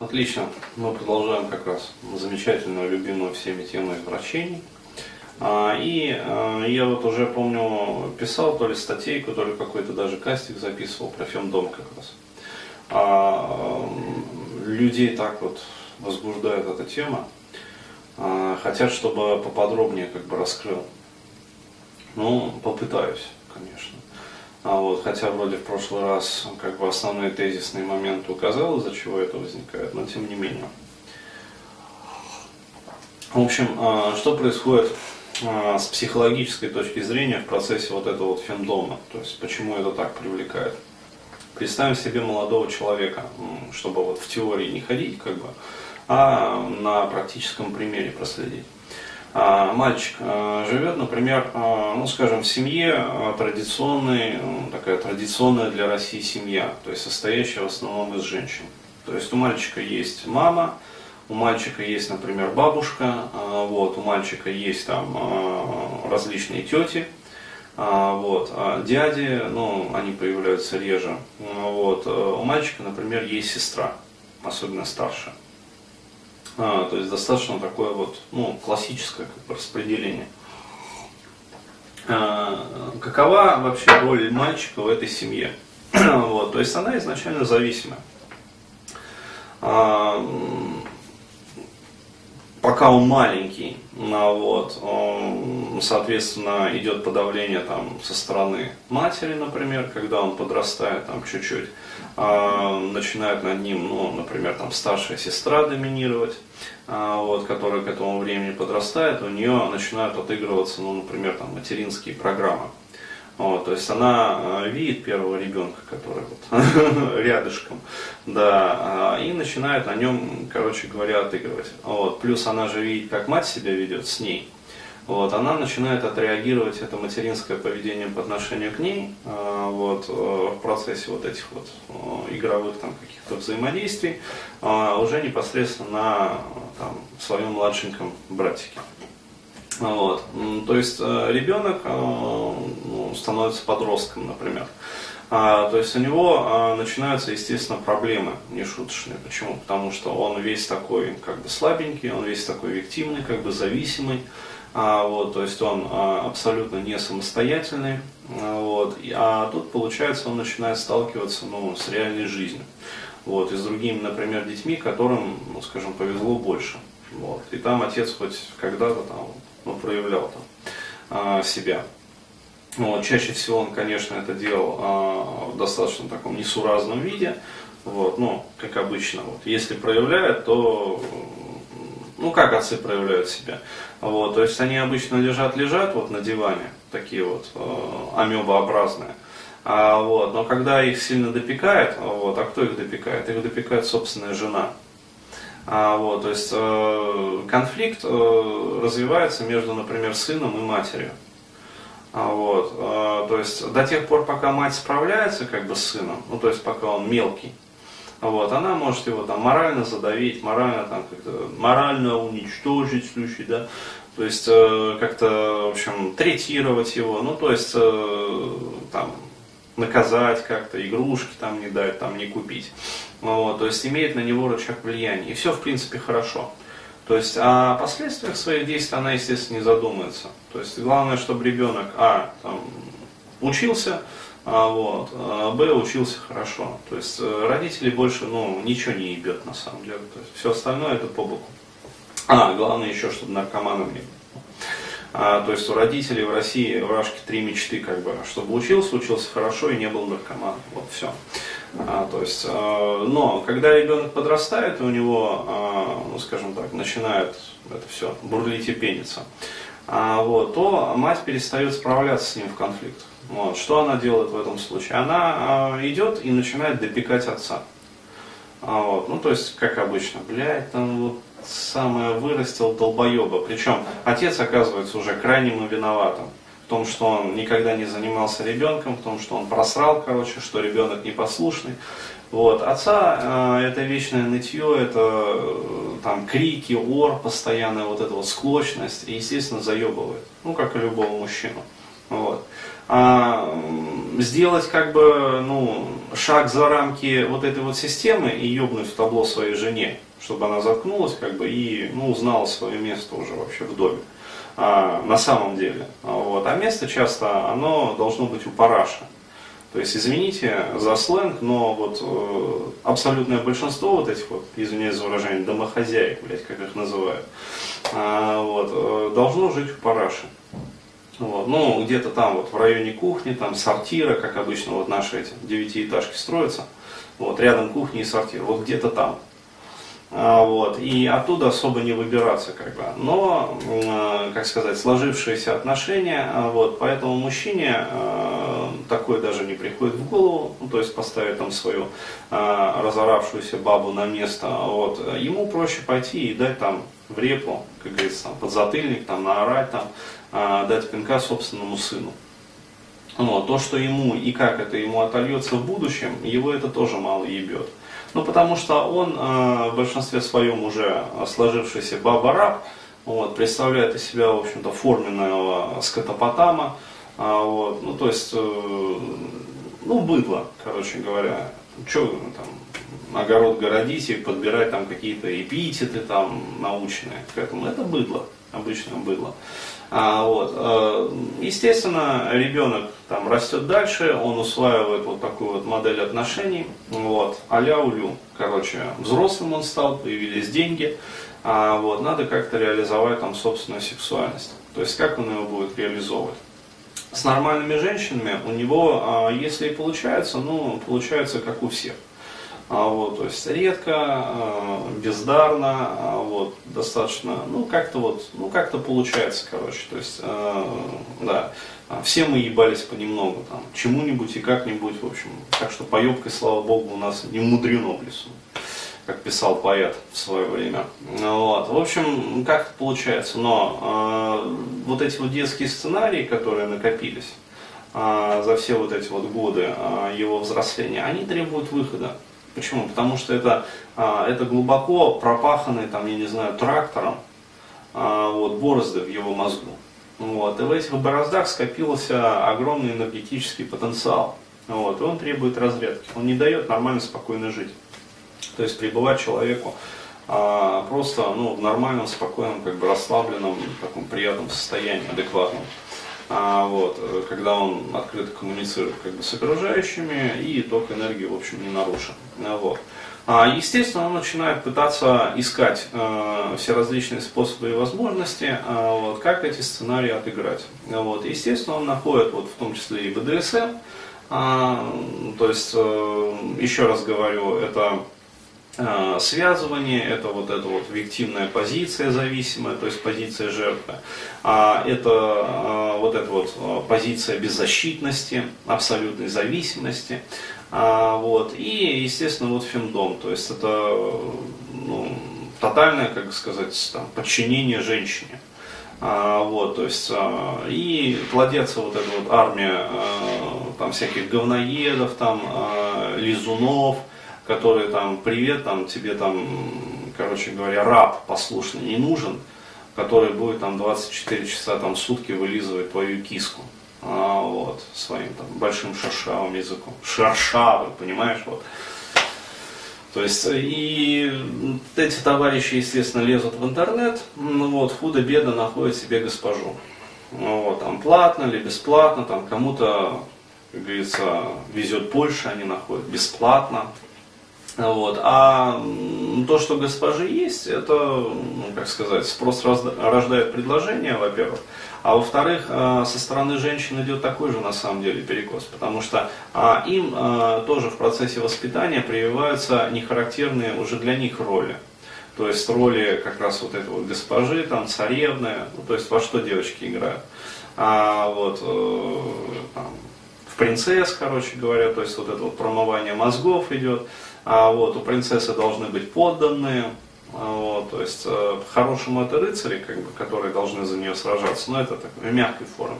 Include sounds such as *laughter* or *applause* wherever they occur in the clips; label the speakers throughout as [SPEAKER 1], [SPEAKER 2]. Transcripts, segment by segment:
[SPEAKER 1] Отлично. Мы продолжаем как раз замечательную, любимую всеми тему извращений. А, и а, я вот уже помню, писал то ли статейку, то ли какой-то даже кастик записывал про фемдом как раз. А, людей так вот возбуждает эта тема. Хотят, чтобы поподробнее как бы раскрыл. Ну, попытаюсь, конечно. Вот, хотя вроде в прошлый раз как бы основные тезисные моменты указал, из-за чего это возникает, но тем не менее. В общем, а, что происходит а, с психологической точки зрения в процессе вот этого вот фемдома, то есть почему это так привлекает. Представим себе молодого человека, чтобы вот в теории не ходить, как бы, а на практическом примере проследить. А, мальчик а, живет, например, а, ну, скажем, в семье традиционной, такая традиционная для России семья, то есть состоящая в основном из женщин. То есть у мальчика есть мама, у мальчика есть, например, бабушка, вот, у мальчика есть там различные тети, вот, дяди, ну, они появляются реже, вот, у мальчика, например, есть сестра, особенно старшая. А, то есть достаточно такое вот, ну, классическое как бы, распределение. А, какова вообще роль мальчика в этой семье? *clears throat* вот, то есть она изначально зависимая. А, пока он маленький, ну, вот, он, соответственно, идет подавление там, со стороны матери, например, когда он подрастает там чуть-чуть, э, начинает над ним, ну, например, там старшая сестра доминировать, э, вот, которая к этому времени подрастает, у нее начинают отыгрываться, ну, например, там материнские программы. Вот, то есть она э, видит первого ребенка, который вот *laughs* рядышком, да, и начинает на нем, короче говоря, отыгрывать. Вот, плюс она же видит, как мать себя ведет с ней. Вот, она начинает отреагировать это материнское поведение по отношению к ней э, вот, э, в процессе вот этих вот игровых там каких-то взаимодействий уже непосредственно на там, своем младшеньком братике. Вот. То есть э, ребенок э, ну, становится подростком, например. А, то есть у него а, начинаются, естественно, проблемы нешуточные. Почему? Потому что он весь такой как бы слабенький, он весь такой виктимный, как бы зависимый. А, вот, то есть он а, абсолютно не самостоятельный. А, вот, а тут, получается, он начинает сталкиваться ну, с реальной жизнью. Вот, и с другими, например, детьми, которым, ну, скажем, повезло больше. Вот. И там отец хоть когда-то там ну, проявлял там, а, себя. Вот, чаще всего он, конечно, это делал а, в достаточно таком несуразном виде, вот, ну, как обычно. Вот. Если проявляет, то ну как отцы проявляют себя. Вот, то есть они обычно лежат-лежат вот на диване, такие вот э, амебообразные. А, вот, но когда их сильно допекает, вот, а кто их допекает? Их допекает собственная жена. А, вот, то есть э, конфликт э, развивается между, например, сыном и матерью. А, вот, э, то есть до тех пор, пока мать справляется как бы с сыном, ну то есть пока он мелкий, вот, она может его там морально задавить, морально там как-то морально уничтожить в случае, да, то есть э, как-то, в общем, третировать его, ну то есть э, там наказать как-то, игрушки там не дать, там не купить. Вот, то есть имеет на него рычаг влияния. И все, в принципе, хорошо. То есть о последствиях своих действий она, естественно, не задумается. То есть главное, чтобы ребенок, а, там, учился, а, вот, а, б, учился хорошо. То есть э, родители больше, ну, ничего не ебет на самом деле. То есть все остальное это по боку. А, главное еще, чтобы наркоманом не был. А, то есть у родителей в России, в Рашке три мечты, как бы, чтобы учился, учился хорошо и не был наркоманом. Вот все. А, то есть, а, но когда ребенок подрастает, у него, а, ну, скажем так, начинает это все бурлить и пениться, а, вот, то мать перестает справляться с ним в конфликтах. Вот. Что она делает в этом случае? Она а, идет и начинает допекать отца. А, вот. Ну, то есть, как обычно, блядь, там вот самое вырастил долбоеба. Причем отец оказывается уже крайним виноватым. В том, что он никогда не занимался ребенком, в том, что он просрал, короче, что ребенок непослушный. Вот. Отца э, это вечное нытье, это э, там крики, ор, постоянная вот эта вот склочность, и, естественно, заебывает. Ну, как и любого мужчину. Вот. А, сделать как бы, ну, шаг за рамки вот этой вот системы и ебнуть в табло своей жене, чтобы она заткнулась как бы и ну, узнала свое место уже вообще в доме. А, на самом деле. Вот. А место часто, оно должно быть у параша. То есть, извините за сленг, но вот э, абсолютное большинство вот этих вот, извиняюсь за выражение, домохозяек, блядь, как их называют, э, вот, э, должно жить у параши. Вот. Ну, где-то там вот в районе кухни, там сортира, как обычно вот наши эти девятиэтажки строятся, вот, рядом кухни и сортир, вот где-то там. А, вот, и оттуда особо не выбираться, как бы. Но, э, как сказать, сложившиеся отношения, а, вот, поэтому мужчине такое даже не приходит в голову, ну, то есть поставить там свою разоравшуюся бабу на место, вот, ему проще пойти и дать там в репу, как говорится, там, подзатыльник, там, наорать, там, дать пинка собственному сыну. Вот, то, что ему и как это ему отольется в будущем, его это тоже мало ебет. Ну, потому что он э, в большинстве своем уже сложившийся баба-раб, вот, представляет из себя, в общем-то, форменного скотопотама, а, вот, ну, то есть, э, ну, быдло, короче говоря, что там, огород городить и подбирать там какие-то эпитеты там научные к этому, это быдло, обычное быдло. А, вот, э, естественно, ребенок там растет дальше, он усваивает вот такую вот модель отношений, вот, а-ля улю. Короче, взрослым он стал, появились деньги, а, вот, надо как-то реализовать там собственную сексуальность. То есть, как он его будет реализовывать? С нормальными женщинами у него, а, если и получается, ну, получается как у всех. А, вот, то есть редко, а, бездарно, а, вот, достаточно, ну как-то вот, ну как-то получается, короче, то есть, да, все мы ебались понемногу, там, чему-нибудь и как-нибудь, в общем, так что поебкой, слава богу, у нас не мудрено в лесу, как писал поэт в свое время, вот, в общем, как это получается, но вот эти вот детские сценарии, которые накопились, за все вот эти вот годы его взросления, они требуют выхода. Почему? Потому что это, а, это глубоко пропаханный, там, я не знаю, трактором а, вот, борозды в его мозгу. Вот. И в этих бороздах скопился огромный энергетический потенциал. Вот. И он требует разрядки. Он не дает нормально, спокойно жить. То есть пребывать человеку а, просто ну, в нормальном, спокойном, как бы расслабленном, таком приятном состоянии, адекватном а, вот, э, когда он открыто коммуницирует как бы, с окружающими и ток энергии, в общем, не нарушен. А, вот. А, естественно, он начинает пытаться искать э, все различные способы и возможности, э, вот, как эти сценарии отыграть. Вот. Естественно, он находит вот, в том числе и БДСМ, а, то есть, э, еще раз говорю, это связывание, это вот эта вот виктивная позиция зависимая, то есть позиция жертвы, а это э, вот эта вот э, позиция беззащитности, абсолютной зависимости, вот, и, естественно, вот фемдом, то есть это ну, тотальное, как сказать, там, подчинение женщине. А, вот, то есть, а, и плодятся вот эта вот армия а, там всяких говноедов, там, лизунов, которые там, привет, там, тебе там, короче говоря, раб послушный не нужен, который будет там 24 часа там сутки вылизывать твою киску. А, вот, своим там большим шершавым языком. Шершавый, понимаешь, вот. То есть, и эти товарищи, естественно, лезут в интернет, ну вот, худо-бедно находят себе госпожу. Ну, вот, там платно или бесплатно, там кому-то, как говорится, везет больше, они находят бесплатно, вот. А то, что госпожи есть, это, ну, как сказать, спрос рождает предложение, во-первых. А во-вторых, э, со стороны женщин идет такой же на самом деле перекос, потому что а, им а, тоже в процессе воспитания прививаются нехарактерные уже для них роли. То есть роли как раз вот этой вот госпожи, там, царевны, ну, то есть во что девочки играют. А, вот, э, там, в принцесс, короче говоря, то есть вот это вот промывание мозгов идет. А вот, у принцессы должны быть подданные, а вот, то есть э, по-хорошему это рыцари, как бы, которые должны за нее сражаться, но это так, в мягкой форме.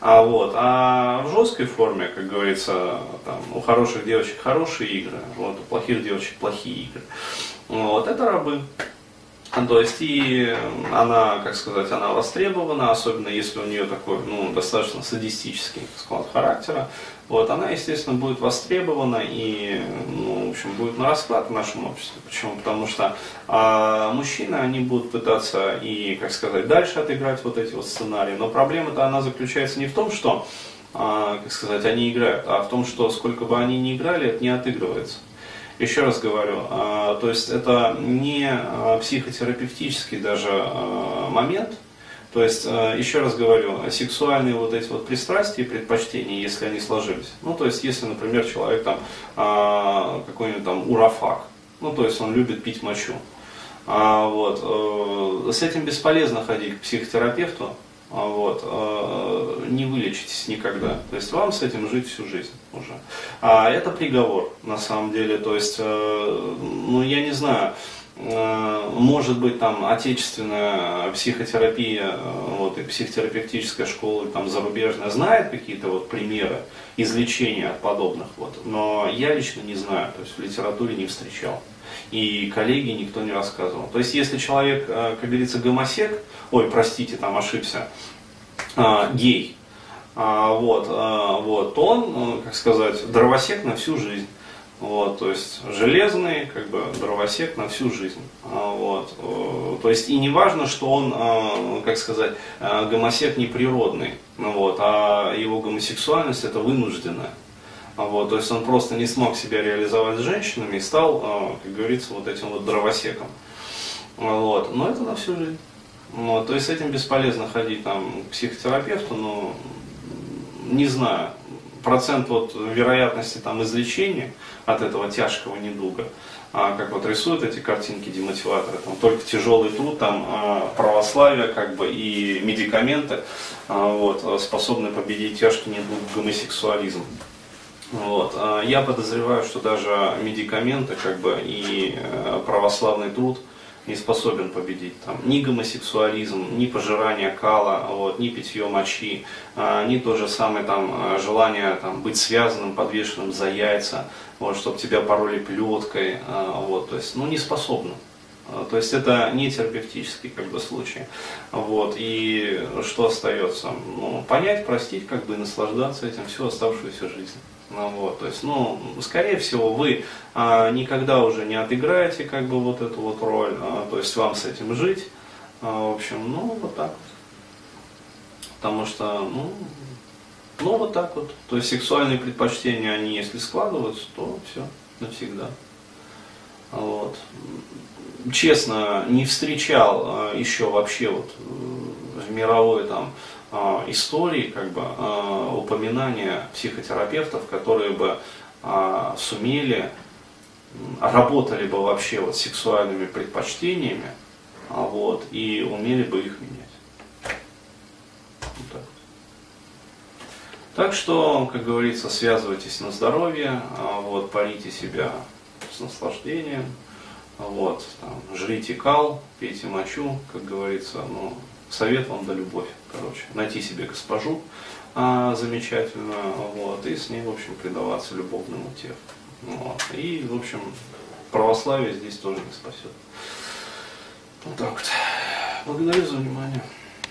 [SPEAKER 1] А, вот, а в жесткой форме, как говорится, там, у хороших девочек хорошие игры, вот, у плохих девочек плохие игры. Вот, это рабы. То есть и она, как сказать, она востребована, особенно если у нее такой, ну, достаточно садистический склад характера. Вот, она, естественно, будет востребована и, ну, в общем, будет на расклад в нашем обществе. Почему? Потому что а, мужчины, они будут пытаться и, как сказать, дальше отыграть вот эти вот сценарии. Но проблема-то она заключается не в том, что, а, как сказать, они играют, а в том, что сколько бы они ни играли, это не отыгрывается. Еще раз говорю, а, то есть это не а, психотерапевтический даже а, момент, то есть, еще раз говорю, сексуальные вот эти вот пристрастия и предпочтения, если они сложились. Ну, то есть, если, например, человек там какой-нибудь там урафак, ну, то есть он любит пить мочу. Вот, э, с этим бесполезно ходить к психотерапевту, вот, не вылечитесь никогда. То есть вам с этим жить всю жизнь уже. А это приговор, на самом деле. То есть, э, ну я не знаю, э, может быть там отечественная психотерапия, вот, и психотерапевтическая школа там зарубежная знает какие-то вот примеры излечения от подобных, вот, но я лично не знаю, то есть в литературе не встречал и коллеги никто не рассказывал. То есть, если человек, э, как говорится, гомосек, ой, простите, там ошибся, гей, а, вот, а, вот, он, как сказать, дровосек на всю жизнь. Вот, то есть железный, как бы дровосек на всю жизнь. Вот, то есть и не важно, что он, как сказать, гомосек неприродный, вот, а его гомосексуальность это вынужденная. Вот, то есть он просто не смог себя реализовать с женщинами и стал, а, как говорится, вот этим вот дровосеком. Вот. Но это на всю жизнь. Вот, то есть с этим бесполезно ходить там, к психотерапевту, но не знаю, процент вот вероятности там, излечения от этого тяжкого недуга, а, как вот рисуют эти картинки демотиваторы, там только тяжелый труд, там а, православие как бы и медикаменты а, вот, способны победить тяжкий недуг гомосексуализм. Вот. А я подозреваю, что даже медикаменты как бы, и э, православный труд не способен победить там, ни гомосексуализм, ни пожирание кала, вот, ни питье мочи, а, ни то же самое там, желание там, быть связанным, подвешенным за яйца, вот, чтобы тебя пороли плеткой, а, вот, то есть, ну, не способны. То есть это не терапевтический как бы, случай. Вот. И что остается? Ну, понять, простить, как бы и наслаждаться этим всю оставшуюся жизнь. Ну, вот, то есть, ну, скорее всего, вы а, никогда уже не отыграете как бы вот эту вот роль, а, то есть вам с этим жить. А, в общем, ну, вот так. Потому что, ну, ну, вот так вот. То есть сексуальные предпочтения, они если складываются, то все, навсегда. Вот. Честно, не встречал а, еще вообще вот в мировой там а, истории, как бы, а, упоминания психотерапевтов, которые бы сумели, работали бы вообще вот сексуальными предпочтениями, вот, и умели бы их менять. Вот так. так что, как говорится, связывайтесь на здоровье, вот, парите себя с наслаждением, вот, там, жрите кал, пейте мочу, как говорится, ну, совет вам да любовь, короче. Найти себе госпожу а, замечательную, вот, и с ней, в общем, предаваться любовному телу. Вот. И, в общем, православие здесь тоже не спасет. Вот так вот. Благодарю за внимание.